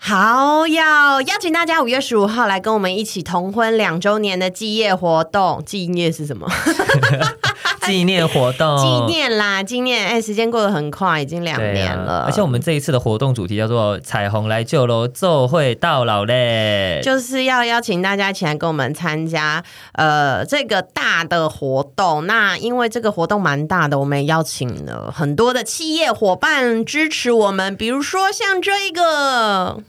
好，要邀请大家五月十五号来跟我们一起同婚两周年的祭夜活动。纪念是什么？纪念活动，纪念啦，纪念。哎、欸，时间过得很快，已经两年了、啊。而且我们这一次的活动主题叫做“彩虹来就楼，奏会到老嘞”，就是要邀请大家一起来跟我们参加呃这个大的活动。那因为这个活动蛮大的，我们也邀请了很多的企业伙伴支持我们，比如说像这个。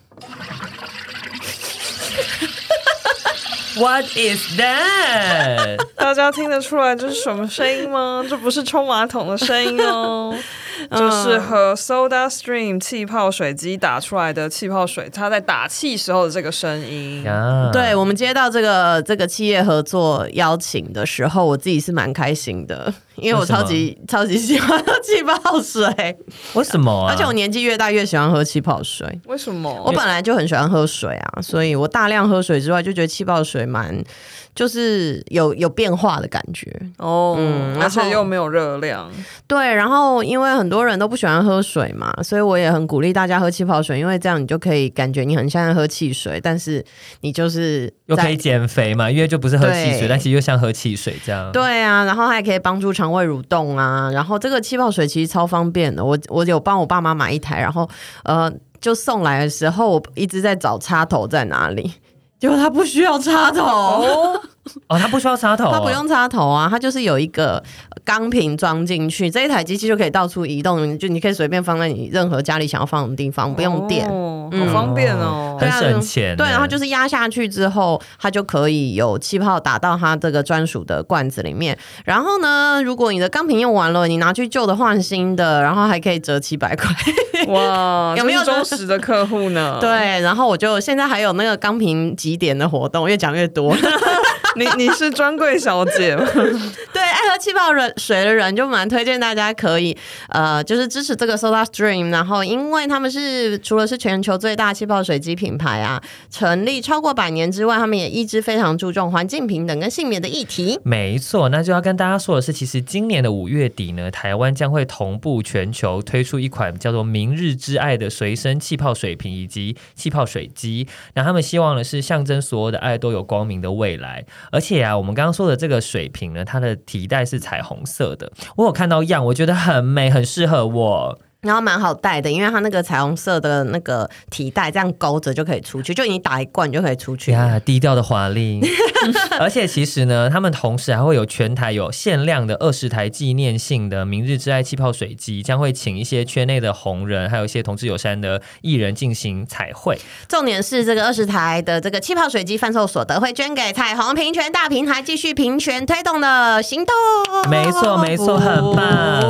What is that？大家听得出来这是什么声音吗？这不是冲马桶的声音哦。就是和 Soda Stream 气泡水机打出来的气泡水，它在打气时候的这个声音。Yeah. 对，我们接到这个这个企业合作邀请的时候，我自己是蛮开心的，因为我超级超级喜欢喝气泡水。为什么啊？而且我年纪越大越喜欢喝气泡水。为什么？我本来就很喜欢喝水啊，所以我大量喝水之外，就觉得气泡水蛮。就是有有变化的感觉哦，嗯，而且又没有热量。对，然后因为很多人都不喜欢喝水嘛，所以我也很鼓励大家喝气泡水，因为这样你就可以感觉你很像在喝汽水，但是你就是又可以减肥嘛，因为就不是喝汽水，但其实又像喝汽水这样。对啊，然后还可以帮助肠胃蠕动啊，然后这个气泡水其实超方便的，我我有帮我爸妈买一台，然后呃，就送来的时候我一直在找插头在哪里。结果他不需要插头，哦，它不需要插头，它不用插头啊，它就是有一个钢瓶装进去，这一台机器就可以到处移动，就你可以随便放在你任何家里想要放的地方，不用电，哦嗯、好方便哦，很省钱。对，然后就是压下去之后，它就可以有气泡打到它这个专属的罐子里面。然后呢，如果你的钢瓶用完了，你拿去旧的换新的，然后还可以折七百块。哇，有没有忠实的客户呢？对，然后我就现在还有那个钢瓶集点的活动，越讲越多。你你是专柜小姐吗？对，爱喝气泡水的人就蛮推荐大家可以呃，就是支持这个 Soda Stream，然后因为他们是除了是全球最大气泡水机品牌啊，成立超过百年之外，他们也一直非常注重环境平等跟性别的议题。没错，那就要跟大家说的是，其实今年的五月底呢，台湾将会同步全球推出一款叫做“明日之爱”的随身气泡水瓶以及气泡水机。那他们希望的是象征所有的爱都有光明的未来。而且啊，我们刚刚说的这个水瓶呢，它的提袋是彩虹色的。我有看到样，我觉得很美，很适合我。然后蛮好带的，因为它那个彩虹色的那个提袋这样勾着就可以出去，就你打一罐就可以出去呀，低调的华丽。而且其实呢，他们同时还会有全台有限量的二十台纪念性的明日之爱气泡水机，将会请一些圈内的红人，还有一些同志友善的艺人进行彩绘。重点是这个二十台的这个气泡水机贩售所得会捐给彩虹平权大平台，继续平权推动的行动。没错，没错，很棒。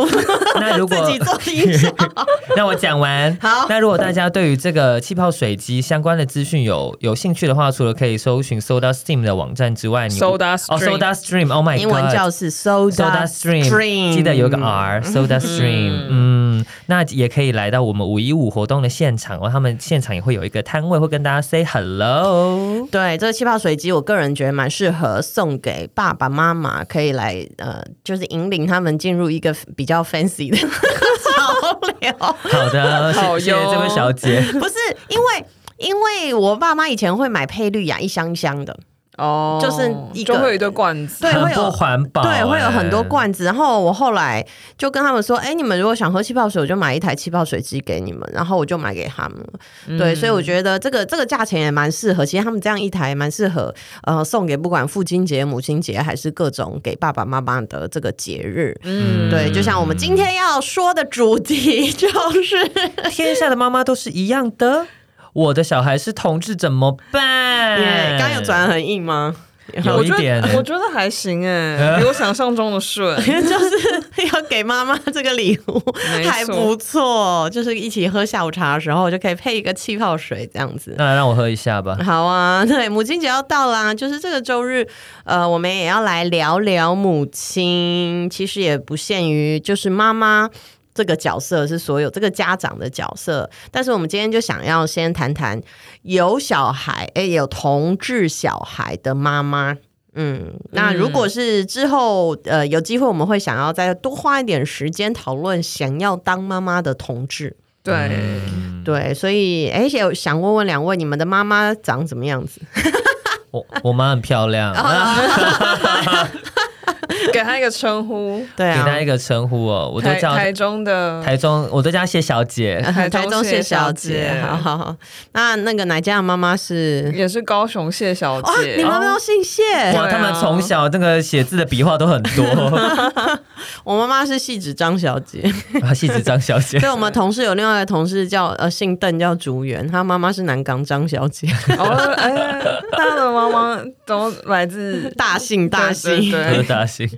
那如果 那我讲完。好，那如果大家对于这个气泡水机相关的资讯有有兴趣的话，除了可以搜寻 Soda Stream 的网站之外，你 Soda Stream 哦，Soda Stream，Oh my God，英文叫是 Soda Stream，记得有个 R，Soda Stream，嗯，那也可以来到我们五一五活动的现场哦，他们现场也会有一个摊位，会跟大家 say hello。对，这个气泡水机，我个人觉得蛮适合送给爸爸妈妈，可以来呃，就是引领他们进入一个比较 fancy 的。好聊，好的，谢谢这位小姐。不是因为，因为我爸妈以前会买配绿雅一箱一箱的。哦，就是一个就会有一堆罐子，对，会有环保，对，会有很多罐子。然后我后来就跟他们说，哎，你们如果想喝气泡水，我就买一台气泡水机给你们。然后我就买给他们对，所以我觉得这个这个价钱也蛮适合。其实他们这样一台蛮适合，呃，送给不管父亲节、母亲节，还是各种给爸爸妈妈的这个节日。嗯，对，就像我们今天要说的主题，就是天下的妈妈都是一样的。我的小孩是同志怎么办？刚、有转得很硬吗？有一点，我觉得还行哎，比我想象中的顺，就是要给妈妈这个礼物，还不错，就是一起喝下午茶的时候就可以配一个气泡水这样子。那来让我喝一下吧。好啊，对，母亲节要到啦，就是这个周日，呃，我们也要来聊聊母亲。其实也不限于就是妈妈。这个角色是所有这个家长的角色，但是我们今天就想要先谈谈有小孩，哎，有同志小孩的妈妈。嗯，那如果是之后呃有机会，我们会想要再多花一点时间讨论想要当妈妈的同志。对、嗯、对，所以哎，想问问两位，你们的妈妈长什么样子？我我妈很漂亮。给他一个称呼，对啊，给他一个称呼哦，我都叫台中的。台中，我都叫谢小姐，台中谢小姐，好好好。那那个奶家的妈妈是，也是高雄谢小姐，你妈妈都姓谢，哇，他们从小那个写字的笔画都很多。我妈妈是戏子张小姐，啊，戏子张小姐。对，我们同事有另外一个同事叫呃姓邓叫竹园，她妈妈是南港张小姐。哦，哎，他的妈妈都来自大 姓大姓，对，大姓。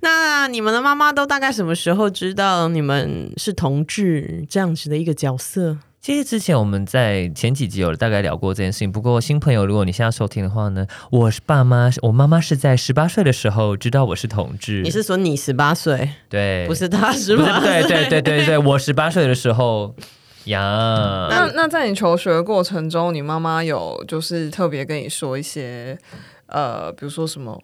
那你们的妈妈都大概什么时候知道你们是同志这样子的一个角色？其实之前我们在前几集有大概聊过这件事情。不过新朋友，如果你现在收听的话呢，我是爸妈，我妈妈是在十八岁的时候知道我是同志。你是说你十八岁？对，不是他十八岁。对对对对对，我十八岁的时候呀。那那在你求学的过程中，你妈妈有就是特别跟你说一些呃，比如说什么？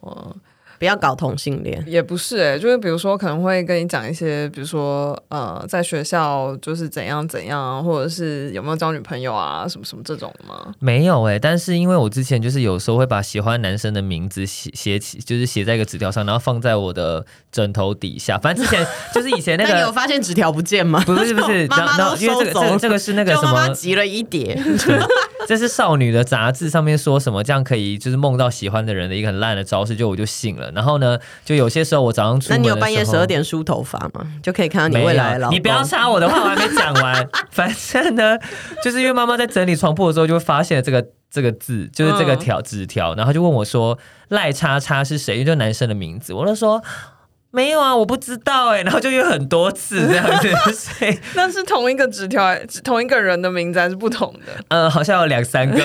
不要搞同性恋，也不是哎、欸，就是比如说可能会跟你讲一些，比如说呃，在学校就是怎样怎样，或者是有没有交女朋友啊，什么什么这种吗？没有哎、欸，但是因为我之前就是有时候会把喜欢男生的名字写写起，就是写在一个纸条上，然后放在我的枕头底下。反正之前 就是以前那个，那你有发现纸条不见吗？不是不是，妈妈都收走，这个这个是那个什么？急了一叠，这是少女的杂志上面说什么，这样可以就是梦到喜欢的人的一个很烂的招式，就我就信了。然后呢，就有些时候我早上出门，那你有半夜十二点梳头发吗？就可以看到你未来了。你不要插我的话，我还没讲完。反正呢，就是因为妈妈在整理床铺的时候，就会发现了这个这个字，就是这个条纸条，然后就问我说：“赖叉叉是谁？”就男生的名字。我就说：“没有啊，我不知道哎。”然后就有很多次这样子。所以那是同一个纸条，同一个人的名字还是不同的？嗯，好像有两三个。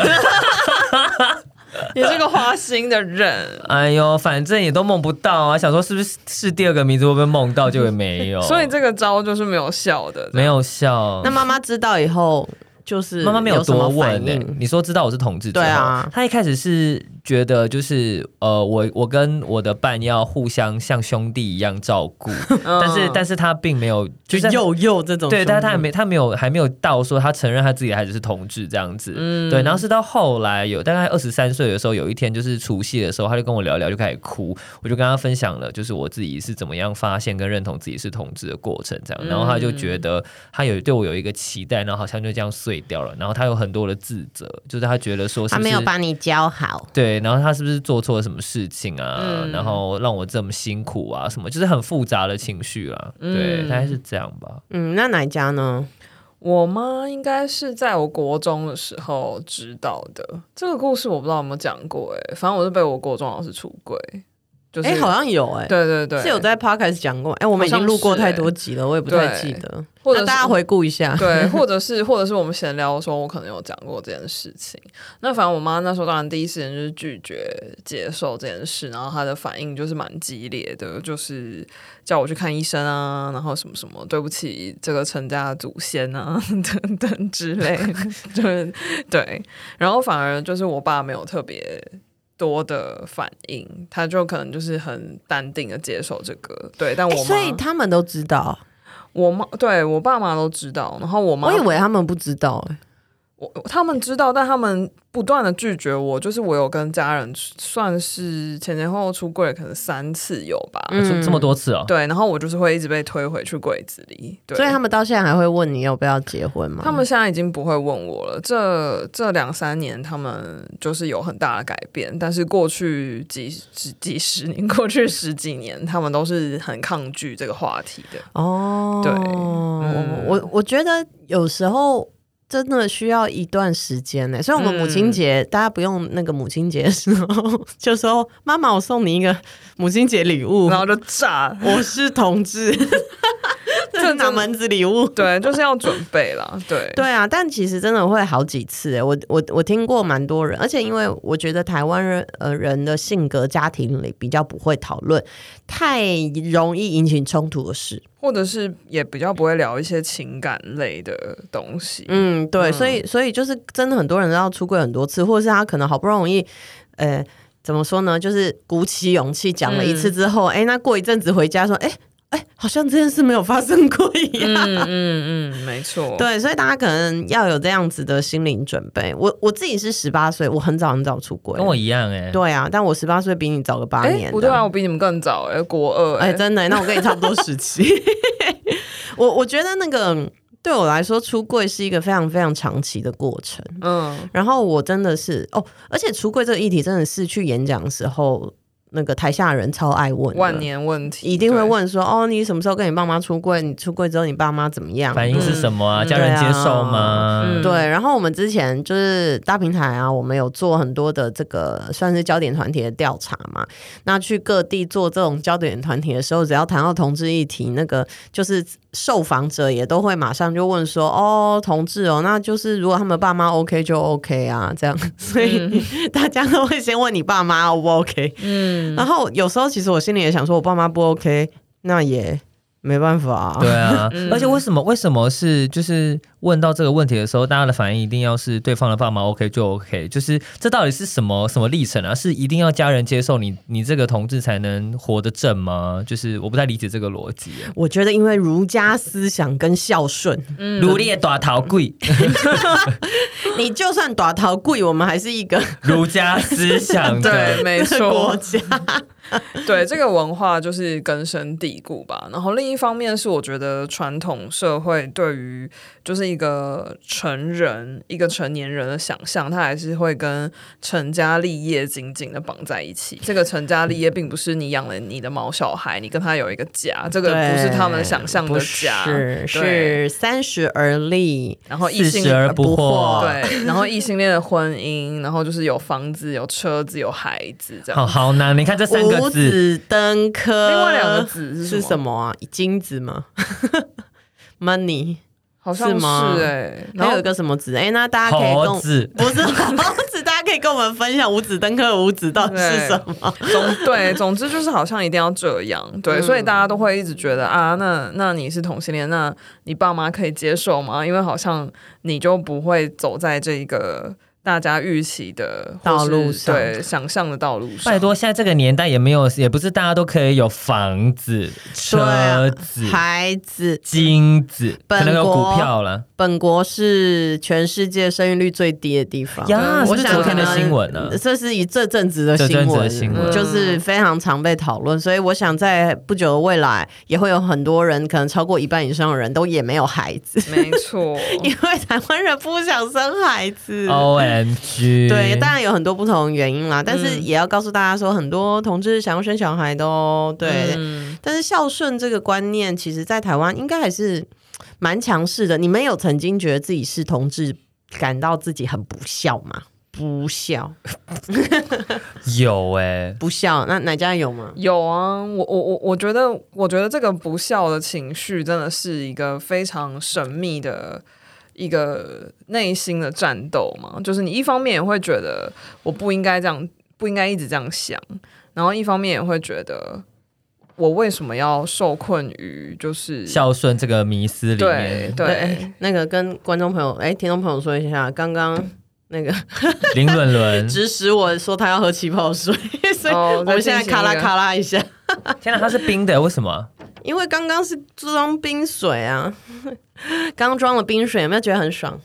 也是个花心的人，哎呦，反正也都梦不到啊！想说是不是是第二个名字会不会梦到，就会没有，所以这个招就是没有效的，没有效。那妈妈知道以后，就是妈妈没有多问呢。你说知道我是同志，对啊，他一开始是。觉得就是呃，我我跟我的伴要互相像兄弟一样照顾，但是但是他并没有就是幼幼这种，对，但是他还没他没有还没有到说他承认他自己的孩子是同志这样子，嗯，对，然后是到后来有大概二十三岁的时候，有一天就是除夕的时候，他就跟我聊聊，就开始哭，我就跟他分享了就是我自己是怎么样发现跟认同自己是同志的过程这样，然后他就觉得他有对我有一个期待，然后好像就这样碎掉了，然后他有很多的自责，就是他觉得说是，是他没有把你教好，对。然后他是不是做错了什么事情啊？嗯、然后让我这么辛苦啊？什么就是很复杂的情绪啊？嗯、对，大概是这样吧。嗯，那哪一家呢？我妈应该是在我国中的时候知道的。这个故事我不知道有没有讲过哎、欸，反正我是被我国中老师出柜。就是，哎，好像有哎，对对对，是有在 podcast 讲过。哎，我们已经录过太多集了，我也不太记得。或者大家回顾一下，对，或者是或者是我们闲聊的时候，我可能有讲过这件事情。那反正我妈那时候当然第一时间就是拒绝接受这件事，然后她的反应就是蛮激烈的，就是叫我去看医生啊，然后什么什么对不起这个陈家的祖先啊 等等之类，就是对。然后反而就是我爸没有特别。多的反应，他就可能就是很淡定的接受这个，对。但我妈、欸、所以他们都知道，我妈对我爸妈都知道，然后我妈，我以为他们不知道、欸，我他们知道，但他们。不断的拒绝我，就是我有跟家人算是前前后后出柜，可能三次有吧，嗯、这么多次哦。对，然后我就是会一直被推回去柜子里。对，所以他们到现在还会问你要不要结婚吗？他们现在已经不会问我了。这这两三年，他们就是有很大的改变，但是过去几几几十年，过去十几年，他们都是很抗拒这个话题的。哦，对，嗯、我我我觉得有时候。真的需要一段时间呢。所以我们母亲节，嗯、大家不用那个母亲节的时候就说：“妈妈，我送你一个母亲节礼物。”然后就炸，我是同志。这哪门子礼物？对，就是要准备了。对，对啊，但其实真的会好几次诶。我我我听过蛮多人，而且因为我觉得台湾人呃人的性格，家庭里比较不会讨论太容易引起冲突的事，或者是也比较不会聊一些情感类的东西。嗯，对，嗯、所以所以就是真的很多人都要出柜很多次，或者是他可能好不容易，呃，怎么说呢？就是鼓起勇气讲了一次之后，哎、嗯，那过一阵子回家说，哎。哎，好像这件事没有发生过一样。嗯嗯嗯，没错。对，所以大家可能要有这样子的心理准备。我我自己是十八岁，我很早很早出柜，跟我一样哎。对啊，但我十八岁比你早个八年。不对啊，我比你们更早哎，国二哎，真的，那我跟你差不多时期。我我觉得那个对我来说，出柜是一个非常非常长期的过程。嗯，然后我真的是哦，而且出柜这个议题真的是去演讲的时候。那个台下的人超爱问，万年问题，一定会问说：“哦，你什么时候跟你爸妈出柜？你出柜之后，你爸妈怎么样？反应是什么啊？嗯、家人接受吗？”对，啊嗯、对。然后我们之前就是大平台啊，我们有做很多的这个算是焦点团体的调查嘛。那去各地做这种焦点团体的时候，只要谈到同志议题，那个就是受访者也都会马上就问说：“哦，同志哦，那就是如果他们爸妈 OK 就 OK 啊，这样。”所以、嗯、大家都会先问你爸妈 O 不 OK？嗯。然后有时候其实我心里也想说，我爸妈不 OK，那也没办法啊。对啊，而且为什么为什么是就是问到这个问题的时候，大家的反应一定要是对方的爸妈 OK 就 OK？就是这到底是什么什么历程啊？是一定要家人接受你你这个同志才能活得正吗？就是我不太理解这个逻辑。我觉得因为儒家思想跟孝顺，儒烈大头鬼，你就算大头鬼，我们还是一个儒家思想的 对，没错，国家。对，这个文化就是根深蒂固吧。然后另一方面是，我觉得传统社会对于就是一个成人、一个成年人的想象，他还是会跟成家立业紧紧的绑在一起。这个成家立业并不是你养了你的毛小孩，你跟他有一个家，这个不是他们想象的家，是是三十而立，然后异性而不惑，对，然后异性恋的婚姻，然后就是有房子、有车子、有孩子，这样。好好难，你看这三个。五子登科，另外两个子是什么啊？金子吗？Money 好像是吗？哎，还有一个什么子？哎，那大家可以猴子不是 猴子，大家可以跟我们分享五子登科五子到底是什么？总对，总之就是好像一定要这样，对，所以大家都会一直觉得啊，那那你是同性恋，那你爸妈可以接受吗？因为好像你就不会走在这一个。大家预期的道路上，对想象的道路上，拜托，现在这个年代也没有，也不是大家都可以有房子、车子、孩子、金子，可能有股票了。本国是全世界生育率最低的地方呀！我想昨天的新闻呢，这是以这阵子的新闻，就是非常常被讨论。所以我想在不久的未来，也会有很多人，可能超过一半以上的人都也没有孩子。没错，因为台湾人不想生孩子。对，当然有很多不同的原因啦，但是也要告诉大家说，很多同志想要生小孩的哦对，但是孝顺这个观念，其实在台湾应该还是蛮强势的。你们有曾经觉得自己是同志，感到自己很不孝吗？不孝，有哎、欸，不孝。那哪家有吗？有啊，我我我我觉得，我觉得这个不孝的情绪真的是一个非常神秘的。一个内心的战斗嘛，就是你一方面也会觉得我不应该这样，不应该一直这样想，然后一方面也会觉得我为什么要受困于就是孝顺这个迷思里面？对，对那个跟观众朋友哎，听众朋友说一下，刚刚那个 林伦伦指使我说他要喝气泡水，所以我们现在咔啦咔啦一下。天哪，它是冰的，为什么？因为刚刚是装冰水啊，刚装了冰水，有没有觉得很爽？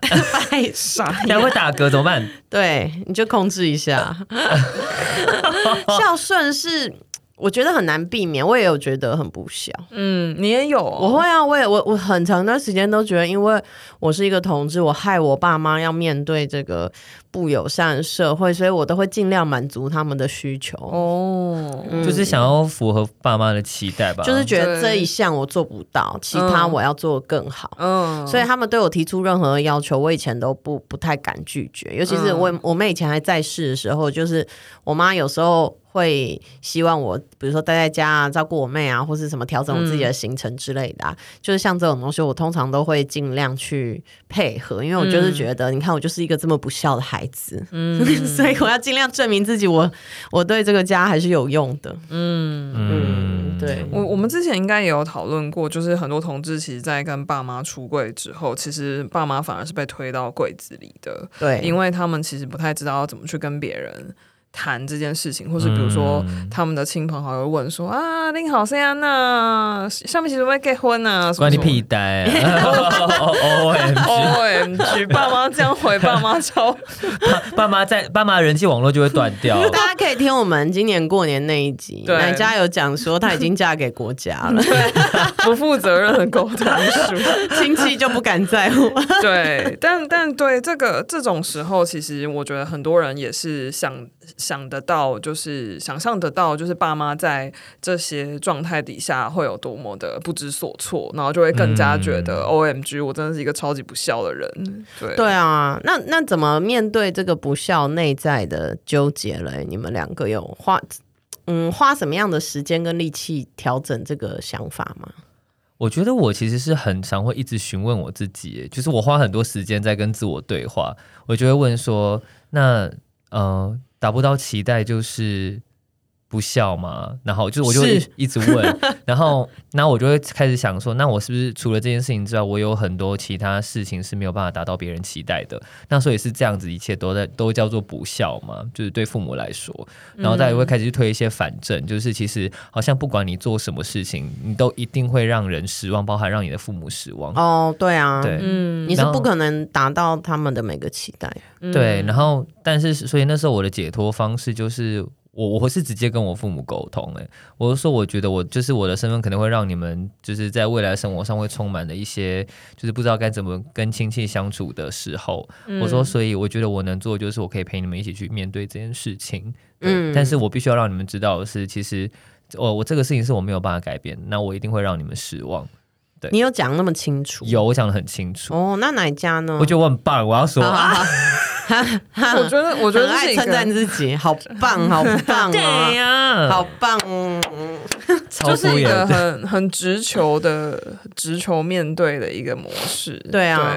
太爽！你还会打嗝怎么办？对，你就控制一下。孝顺是我觉得很难避免，我也有觉得很不孝。嗯，你也有、哦？我会啊，我也我我很长一段时间都觉得，因为我是一个同志，我害我爸妈要面对这个不友善的社会，所以我都会尽量满足他们的需求。哦，嗯就是想要符合爸妈的期待吧。就是觉得这一项我做不到，其他我要做更好。嗯，所以他们对我提出任何要求，我以前都不不太敢拒绝，尤其是我、嗯、我妹以前还在世的时候，就是我妈有时候。会希望我，比如说待在家啊，照顾我妹啊，或是什么调整我自己的行程之类的啊，嗯、就是像这种东西，我通常都会尽量去配合，因为我就是觉得，嗯、你看我就是一个这么不孝的孩子，嗯，所以我要尽量证明自己我，我我对这个家还是有用的，嗯。嗯，对。我我们之前应该也有讨论过，就是很多同志其实，在跟爸妈出柜之后，其实爸妈反而是被推到柜子里的，对，因为他们其实不太知道要怎么去跟别人。谈这件事情，或是比如说他们的亲朋好友问说、嗯、啊，你好谁啊？那上面其实会结婚啊？关你屁呆啊！O M G，O M G，爸妈这样回，爸妈超爸妈在爸妈人际网络就会断掉。大家可以听我们今年过年那一集，对奶家有讲说她已经嫁给国家了，对，不负责任的沟通术，亲戚就不敢在乎。对，但但对这个这种时候，其实我觉得很多人也是想。想得到，就是想象得到，就是爸妈在这些状态底下会有多么的不知所措，然后就会更加觉得、嗯、OMG，我真的是一个超级不孝的人。对对啊，那那怎么面对这个不孝内在的纠结嘞？你们两个有花嗯花什么样的时间跟力气调整这个想法吗？我觉得我其实是很常会一直询问我自己，就是我花很多时间在跟自我对话，我就会问说，那呃。达不到期待就是不孝嘛，然后就是我就会一直问，然后那我就会开始想说，那我是不是除了这件事情之外，我有很多其他事情是没有办法达到别人期待的？那所以是这样子，一切都在都叫做不孝嘛，就是对父母来说，然后大家会开始去推一些反证，嗯、就是其实好像不管你做什么事情，你都一定会让人失望，包含让你的父母失望。哦，对啊，对，嗯，你是不可能达到他们的每个期待。对，然后但是所以那时候我的解脱方式就是。我我会是直接跟我父母沟通，诶，我就说我觉得我就是我的身份可能会让你们就是在未来生活上会充满了一些就是不知道该怎么跟亲戚相处的时候，嗯、我说所以我觉得我能做就是我可以陪你们一起去面对这件事情，嗯，但是我必须要让你们知道的是，其实我我这个事情是我没有办法改变，那我一定会让你们失望。对，你有讲那么清楚？有，我讲的很清楚。哦，那哪一家呢？我觉得我很棒，我要说。好好好 我觉得，我觉得爱称赞自己，好棒，好棒，对呀，好棒，就是一个很很直球的直球面对的一个模式，对啊。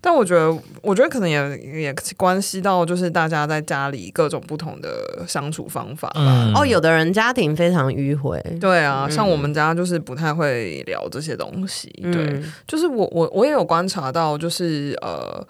但我觉得，我觉得可能也也关系到，就是大家在家里各种不同的相处方法吧。哦，有的人家庭非常迂回，对啊，像我们家就是不太会聊这些东西，对，就是我我我也有观察到，就是呃。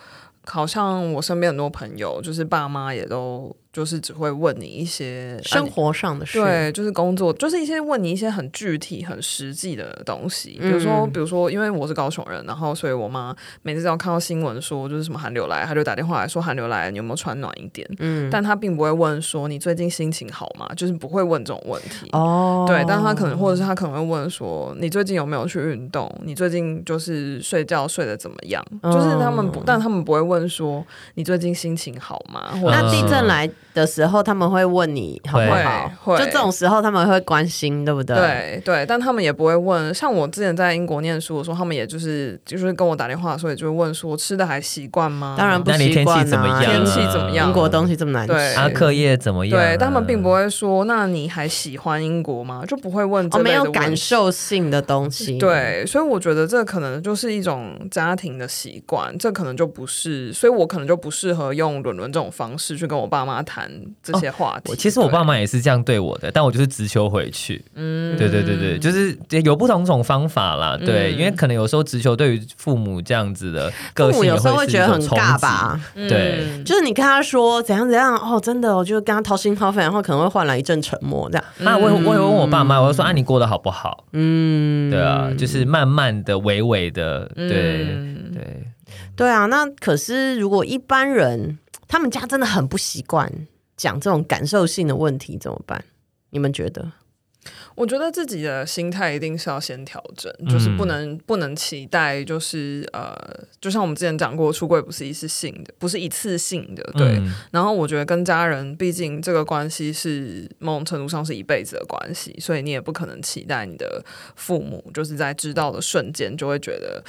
好像我身边很多朋友，就是爸妈也都。就是只会问你一些生活上的事，对，就是工作，就是一些问你一些很具体、很实际的东西。比如说，嗯、比如说，因为我是高雄人，然后所以我妈每次只要看到新闻说就是什么寒流来，她就打电话来说寒流来，你有没有穿暖一点？嗯，但她并不会问说你最近心情好吗？就是不会问这种问题。哦，对，但她可能或者是她可能会问说你最近有没有去运动？你最近就是睡觉睡得怎么样？哦、就是他们不，但他们不会问说你最近心情好吗？或者那地震来的时候，他们会问你好不好？会，就这种时候他们会关心，对不对？对对，但他们也不会问。像我之前在英国念书的时候，他们也就是就是跟我打电话，的时候，也就会问说吃的还习惯吗？当然不习惯。啊天气怎么样？天气怎么样？英国东西这么难吃，对，啊，课业怎么样？对，但他们并不会说，那你还喜欢英国吗？就不会问这。没有感受性的东西。对，所以我觉得这可能就是一种家庭的习惯，这可能就不是，所以我可能就不适合用伦伦这种方式去跟我爸妈谈这些话。我其实我爸妈也是这样对我的，但我就是直球回去。嗯，对对对对，就是有不同种方法啦。对，因为可能有时候直球对于父母这样子的个性，有时候会觉得很尬吧。对，就是你跟他说怎样怎样哦，真的，我就跟他掏心掏肺，然后可能会换来一阵沉默。这样，那我我也问我爸妈，我就说啊，你过得好不好？嗯，对啊，就是慢慢的、娓娓的，对对对啊。那可是如果一般人，他们家真的很不习惯。讲这种感受性的问题怎么办？你们觉得？我觉得自己的心态一定是要先调整，就是不能、嗯、不能期待，就是呃，就像我们之前讲过，出柜不是一次性的，不是一次性的，对。嗯、然后我觉得跟家人，毕竟这个关系是某种程度上是一辈子的关系，所以你也不可能期待你的父母就是在知道的瞬间就会觉得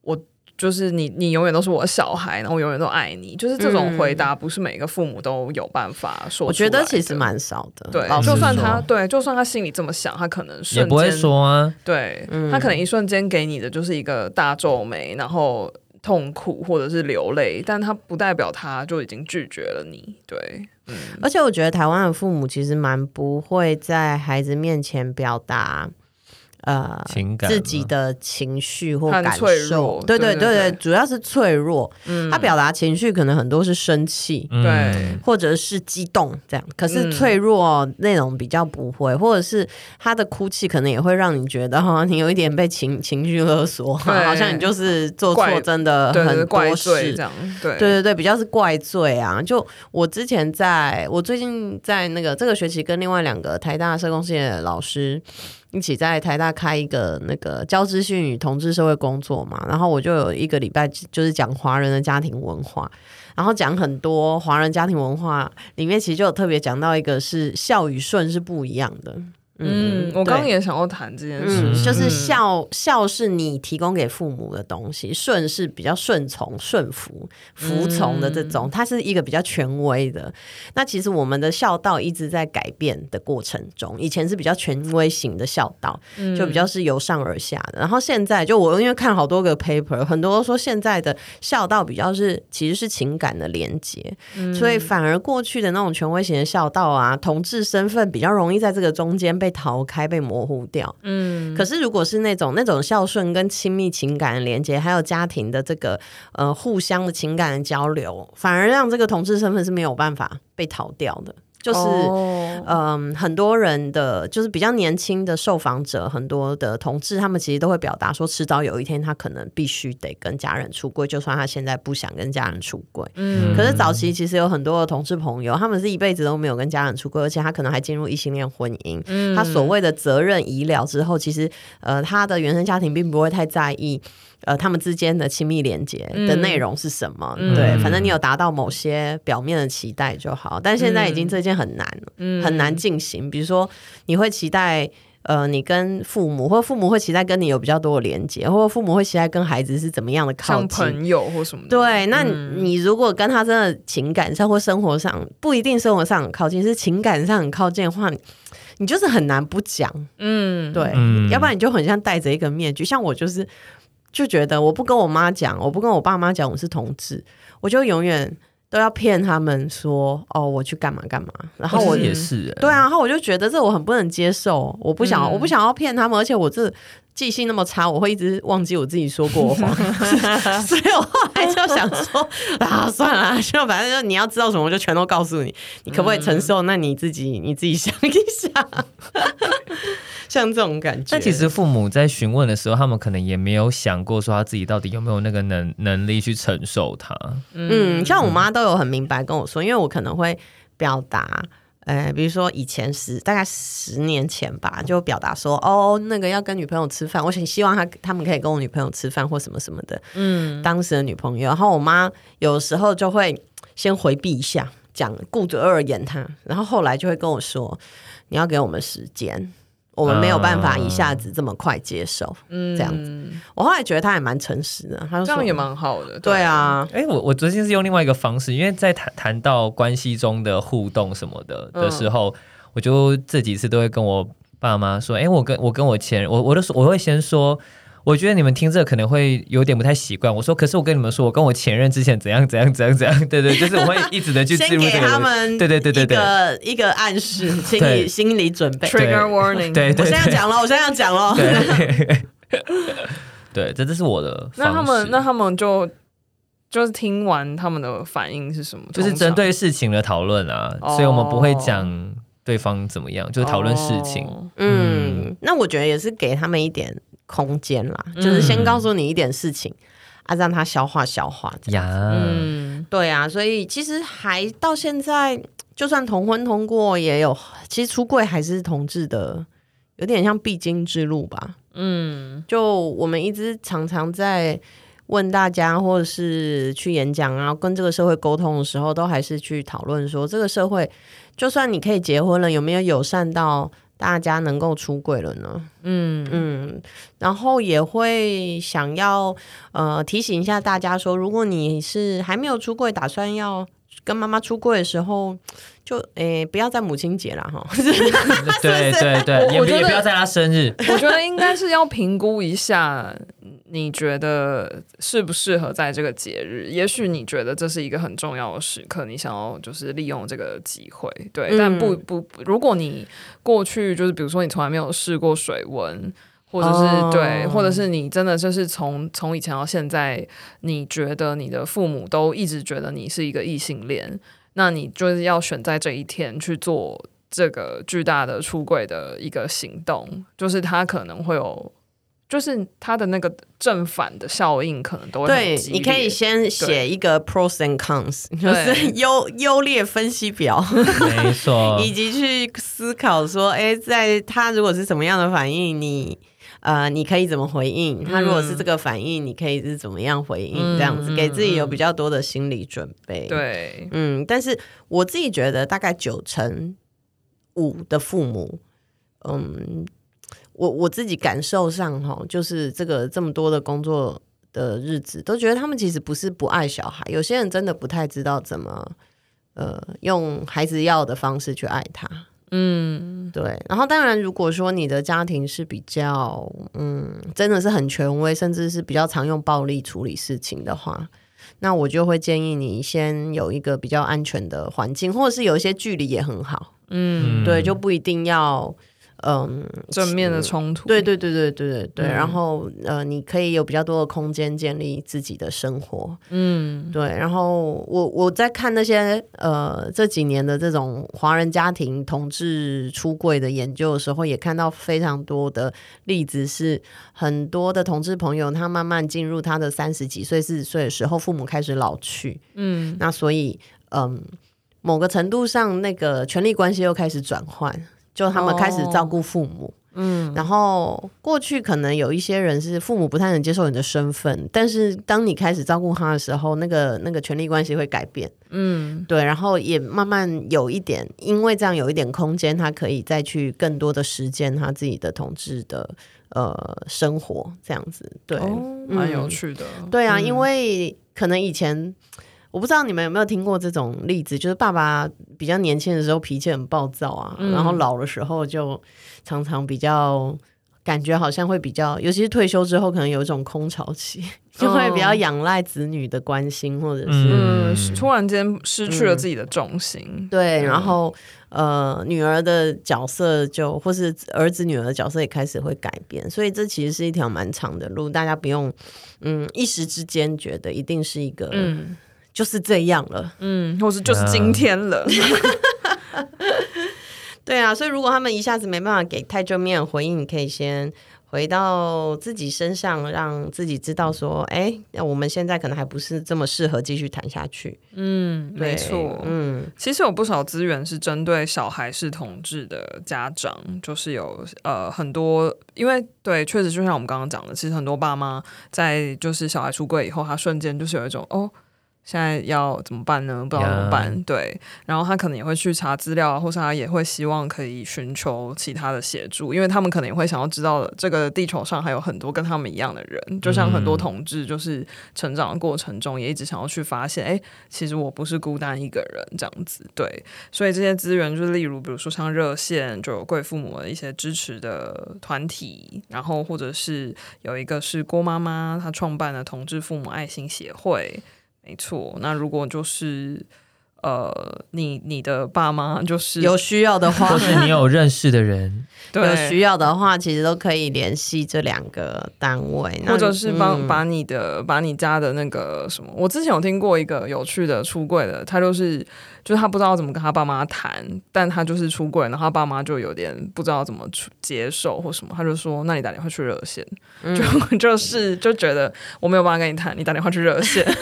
我。就是你，你永远都是我的小孩，然后我永远都爱你。就是这种回答，不是每个父母都有办法说。我觉得其实蛮少的。对，就算他对，就算他心里这么想，他可能也不会说啊。对，嗯、他可能一瞬间给你的就是一个大皱眉，然后痛苦或者是流泪，但他不代表他就已经拒绝了你。对，嗯。而且我觉得台湾的父母其实蛮不会在孩子面前表达。呃，情感自己的情绪或感受，对对对对，对，主要是脆弱。嗯，他表达情绪可能很多是生气，对、嗯，或者是激动这样。可是脆弱内容比较不会，或者是他的哭泣可能也会让你觉得哈，你有一点被情情绪勒索，好像你就是做错真的很多事这样。对对对对，比较是怪罪啊。就我之前在我最近在那个这个学期跟另外两个台大社工系的老师。一起在台大开一个那个教资讯与同志社会工作嘛，然后我就有一个礼拜就是讲华人的家庭文化，然后讲很多华人家庭文化里面，其实就有特别讲到一个是孝与顺是不一样的。嗯，我刚刚也想要谈这件事，嗯，就是孝孝是你提供给父母的东西，顺是比较顺从、顺服、服从的这种，它是一个比较权威的。那其实我们的孝道一直在改变的过程中，以前是比较权威型的孝道，就比较是由上而下的。然后现在就我因为看好多个 paper，很多都说现在的孝道比较是其实是情感的连接，所以反而过去的那种权威型的孝道啊，同志身份比较容易在这个中间被。被逃开，被模糊掉。嗯，可是如果是那种那种孝顺跟亲密情感的连接，还有家庭的这个呃互相的情感的交流，反而让这个同志身份是没有办法被逃掉的。就是，嗯、oh. 呃，很多人的就是比较年轻的受访者，很多的同志，他们其实都会表达说，迟早有一天他可能必须得跟家人出柜，就算他现在不想跟家人出柜。嗯，可是早期其实有很多的同志朋友，他们是一辈子都没有跟家人出柜，而且他可能还进入异性恋婚姻。嗯，他所谓的责任已了之后，其实呃，他的原生家庭并不会太在意。呃，他们之间的亲密连接的内容是什么？嗯、对，反正你有达到某些表面的期待就好。但现在已经这件很难了，嗯、很难进行。比如说，你会期待呃，你跟父母，或父母会期待跟你有比较多的连接，或者父母会期待跟孩子是怎么样的靠近，像朋友或什么的。对，那你如果跟他真的情感上或生活上不一定生活上很靠近，是情感上很靠近的话，你就是很难不讲。嗯，对，嗯、要不然你就很像戴着一个面具，像我就是。就觉得我不跟我妈讲，我不跟我爸妈讲我是同志，我就永远都要骗他们说哦，我去干嘛干嘛。然后我也是，对啊，然后我就觉得这我很不能接受，我不想，嗯、我不想要骗他们，而且我这记性那么差，我会一直忘记我自己说过话，所以我后来就想说啊，算了，就反正就你要知道什么，我就全都告诉你，你可不可以承受？嗯、那你自己你自己想一想。像这种感觉，但其实父母在询问的时候，他们可能也没有想过说他自己到底有没有那个能能力去承受它。嗯，像我妈都有很明白跟我说，因为我可能会表达，呃，比如说以前十大概十年前吧，就表达说，哦，那个要跟女朋友吃饭，我很希望他他们可以跟我女朋友吃饭或什么什么的。嗯，当时的女朋友，然后我妈有时候就会先回避一下，讲顾着二言他，然后后来就会跟我说，你要给我们时间。我们没有办法一下子这么快接受，嗯，这样子。我后来觉得他也蛮诚实的，他说这样也蛮好的。对啊，哎，我我最近是用另外一个方式，因为在谈谈到关系中的互动什么的的时候，我就这几次都会跟我爸妈说，哎，我跟我跟我前任，我我都说我会先说。我觉得你们听这可能会有点不太习惯。我说，可是我跟你们说，我跟我前任之前怎样怎样怎样怎样，对对，就是我会一直的去先给他们对对对对一个一个暗示，请你心理准备。Trigger warning。对，我现在讲了，我现在要讲了。对，对，这这是我的。那他们那他们就就是听完他们的反应是什么？就是针对事情的讨论啊，所以我们不会讲对方怎么样，就是讨论事情。嗯，那我觉得也是给他们一点。空间啦，就是先告诉你一点事情、嗯、啊，让他消化消化这样子。嗯，对啊，所以其实还到现在，就算同婚通过，也有其实出柜还是同志的，有点像必经之路吧。嗯，就我们一直常常在问大家，或者是去演讲啊，跟这个社会沟通的时候，都还是去讨论说，这个社会就算你可以结婚了，有没有友善到大家能够出柜了呢？嗯嗯，然后也会想要呃提醒一下大家说，如果你是还没有出柜，打算要跟妈妈出柜的时候。就诶，不要在母亲节了哈。对 对对，也也不要在他生日。我觉得应该是要评估一下，你觉得适不适合在这个节日？也许你觉得这是一个很重要的时刻，你想要就是利用这个机会。对，嗯、但不不，如果你过去就是比如说你从来没有试过水温，或者是、哦、对，或者是你真的就是从从以前到现在，你觉得你的父母都一直觉得你是一个异性恋。那你就是要选在这一天去做这个巨大的出柜的一个行动，就是他可能会有，就是它的那个正反的效应可能都会对。你可以先写一个 pros and cons，就是优优劣分析表，没错，以及去思考说，哎、欸，在他如果是什么样的反应，你。呃，你可以怎么回应？他如果是这个反应，嗯、你可以是怎么样回应？这样子、嗯、给自己有比较多的心理准备。对，嗯，但是我自己觉得，大概九成五的父母，嗯，我我自己感受上哈，就是这个这么多的工作的日子，都觉得他们其实不是不爱小孩，有些人真的不太知道怎么呃用孩子要的方式去爱他。嗯，对。然后，当然，如果说你的家庭是比较，嗯，真的是很权威，甚至是比较常用暴力处理事情的话，那我就会建议你先有一个比较安全的环境，或者是有一些距离也很好。嗯，对，就不一定要。嗯，正面的冲突，对对对对对对对。嗯、然后呃，你可以有比较多的空间建立自己的生活。嗯，对。然后我我在看那些呃这几年的这种华人家庭同志出柜的研究的时候，也看到非常多的例子，是很多的同志朋友，他慢慢进入他的三十几岁、四十岁的时候，父母开始老去。嗯，那所以嗯，某个程度上，那个权力关系又开始转换。就他们开始照顾父母，哦、嗯，然后过去可能有一些人是父母不太能接受你的身份，但是当你开始照顾他的时候，那个那个权力关系会改变，嗯，对，然后也慢慢有一点，因为这样有一点空间，他可以再去更多的实践他自己的同志的呃生活，这样子，对，哦、蛮有趣的，对啊，嗯、因为可能以前。我不知道你们有没有听过这种例子，就是爸爸比较年轻的时候脾气很暴躁啊，嗯、然后老的时候就常常比较感觉好像会比较，尤其是退休之后，可能有一种空巢期，就会比较仰赖子女的关心，或者是、嗯、突然间失去了自己的重心。嗯、对，然后呃，女儿的角色就或是儿子女儿的角色也开始会改变，所以这其实是一条蛮长的路，大家不用嗯一时之间觉得一定是一个嗯。就是这样了，嗯，或是就是今天了，对啊，所以如果他们一下子没办法给太正面回应，你可以先回到自己身上，让自己知道说，哎，那我们现在可能还不是这么适合继续谈下去。嗯，没错，嗯，其实有不少资源是针对小孩是同志的家长，就是有呃很多，因为对，确实就像我们刚刚讲的，其实很多爸妈在就是小孩出柜以后，他瞬间就是有一种哦。现在要怎么办呢？不知道怎么办。Yeah. 对，然后他可能也会去查资料，或是他也会希望可以寻求其他的协助，因为他们可能也会想要知道这个地球上还有很多跟他们一样的人，就像很多同志，就是成长的过程中也一直想要去发现，哎、欸，其实我不是孤单一个人这样子。对，所以这些资源就是例如，比如说像热线，就有贵父母的一些支持的团体，然后或者是有一个是郭妈妈她创办的同志父母爱心协会。没错，那如果就是呃，你你的爸妈就是有需要的话，或是你有认识的人，对。有需要的话，其实都可以联系这两个单位，或者是帮、嗯、把你的把你家的那个什么，我之前有听过一个有趣的出柜的，他就是就是他不知道怎么跟他爸妈谈，但他就是出柜，然后他爸妈就有点不知道怎么接受或什么，他就说，那你打电话去热线，嗯、就 就是就觉得我没有办法跟你谈，你打电话去热线。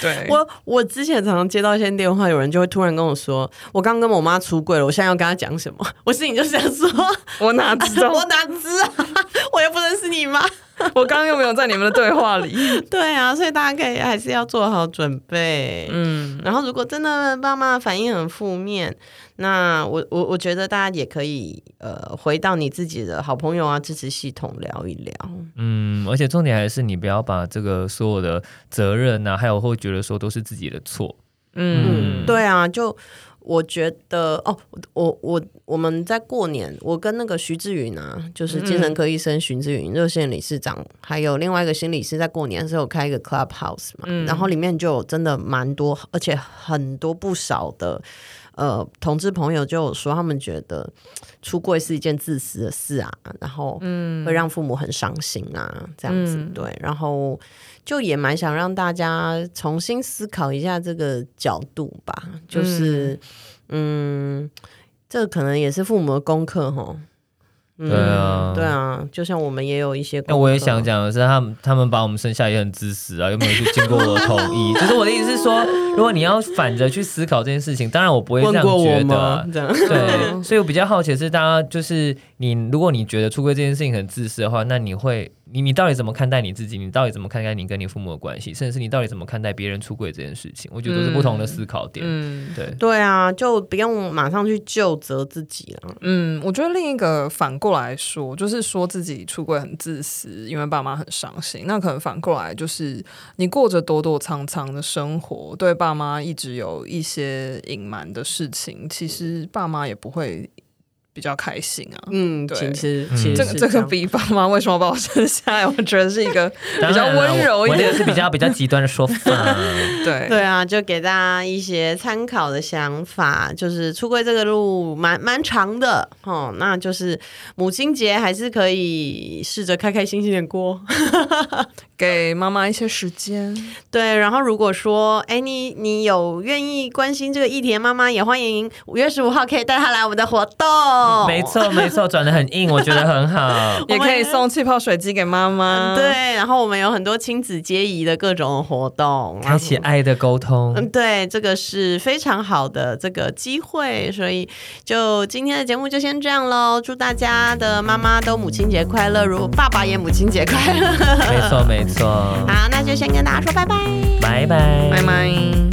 对，我我之前常常接到一些电话，有人就会突然跟我说：“我刚跟我妈出轨了，我现在要跟她讲什么？” 我心里就想说“ 我哪知道？我哪知啊？我又不认识你妈。”我刚刚又没有在你们的对话里。对啊，所以大家可以还是要做好准备。嗯，然后如果真的爸妈反应很负面，那我我我觉得大家也可以呃回到你自己的好朋友啊支持系统聊一聊。嗯，而且重点还是你不要把这个所有的责任啊，还有会觉得说都是自己的错。嗯，嗯，对啊，就。我觉得哦，我我我们在过年，我跟那个徐志云啊，就是精神科医生徐志云热线理事长，嗯、还有另外一个心理师，在过年的时候开一个 Clubhouse 嘛，嗯、然后里面就有真的蛮多，而且很多不少的呃同志朋友就有说，他们觉得出柜是一件自私的事啊，然后嗯，会让父母很伤心啊，这样子、嗯、对，然后。就也蛮想让大家重新思考一下这个角度吧，就是，嗯，嗯，这可能也是父母的功课哈。对啊，对啊，就像我们也有一些。那我也想讲的是，他们他们把我们生下也很自私啊，又没有去经过我的同意。就是我的意思是说，如果你要反着去思考这件事情，当然我不会这样觉得。这样对，所以我比较好奇的是，大家就是你，如果你觉得出柜这件事情很自私的话，那你会。你你到底怎么看待你自己？你到底怎么看待你跟你父母的关系？甚至是你到底怎么看待别人出轨这件事情？我觉得都是不同的思考点。嗯，对对啊，就不用马上去就责自己了。嗯，我觉得另一个反过来说，就是说自己出轨很自私，因为爸妈很伤心。那可能反过来就是你过着躲躲藏藏的生活，对爸妈一直有一些隐瞒的事情，其实爸妈也不会。比较开心啊，嗯，对，其实其实这个这个比爸妈为什么把我生下来，我觉得是一个比较温柔一点，是比较比较极端的说法，对。对啊，就给大家一些参考的想法，就是出柜这个路蛮蛮长的哦，那就是母亲节还是可以试着开开心心的过，给妈妈一些时间，对，然后如果说哎你你有愿意关心这个议题的妈妈，也欢迎五月十五号可以带她来我们的活动。没错，没错，转的很硬，我觉得很好，也可以送气泡水机给妈妈。对，然后我们有很多亲子皆宜的各种活动，开启爱的沟通。嗯，对，这个是非常好的这个机会，所以就今天的节目就先这样喽。祝大家的妈妈都母亲节快乐，如爸爸也母亲节快乐。没错，没错。好，那就先跟大家说拜拜，拜拜，拜拜。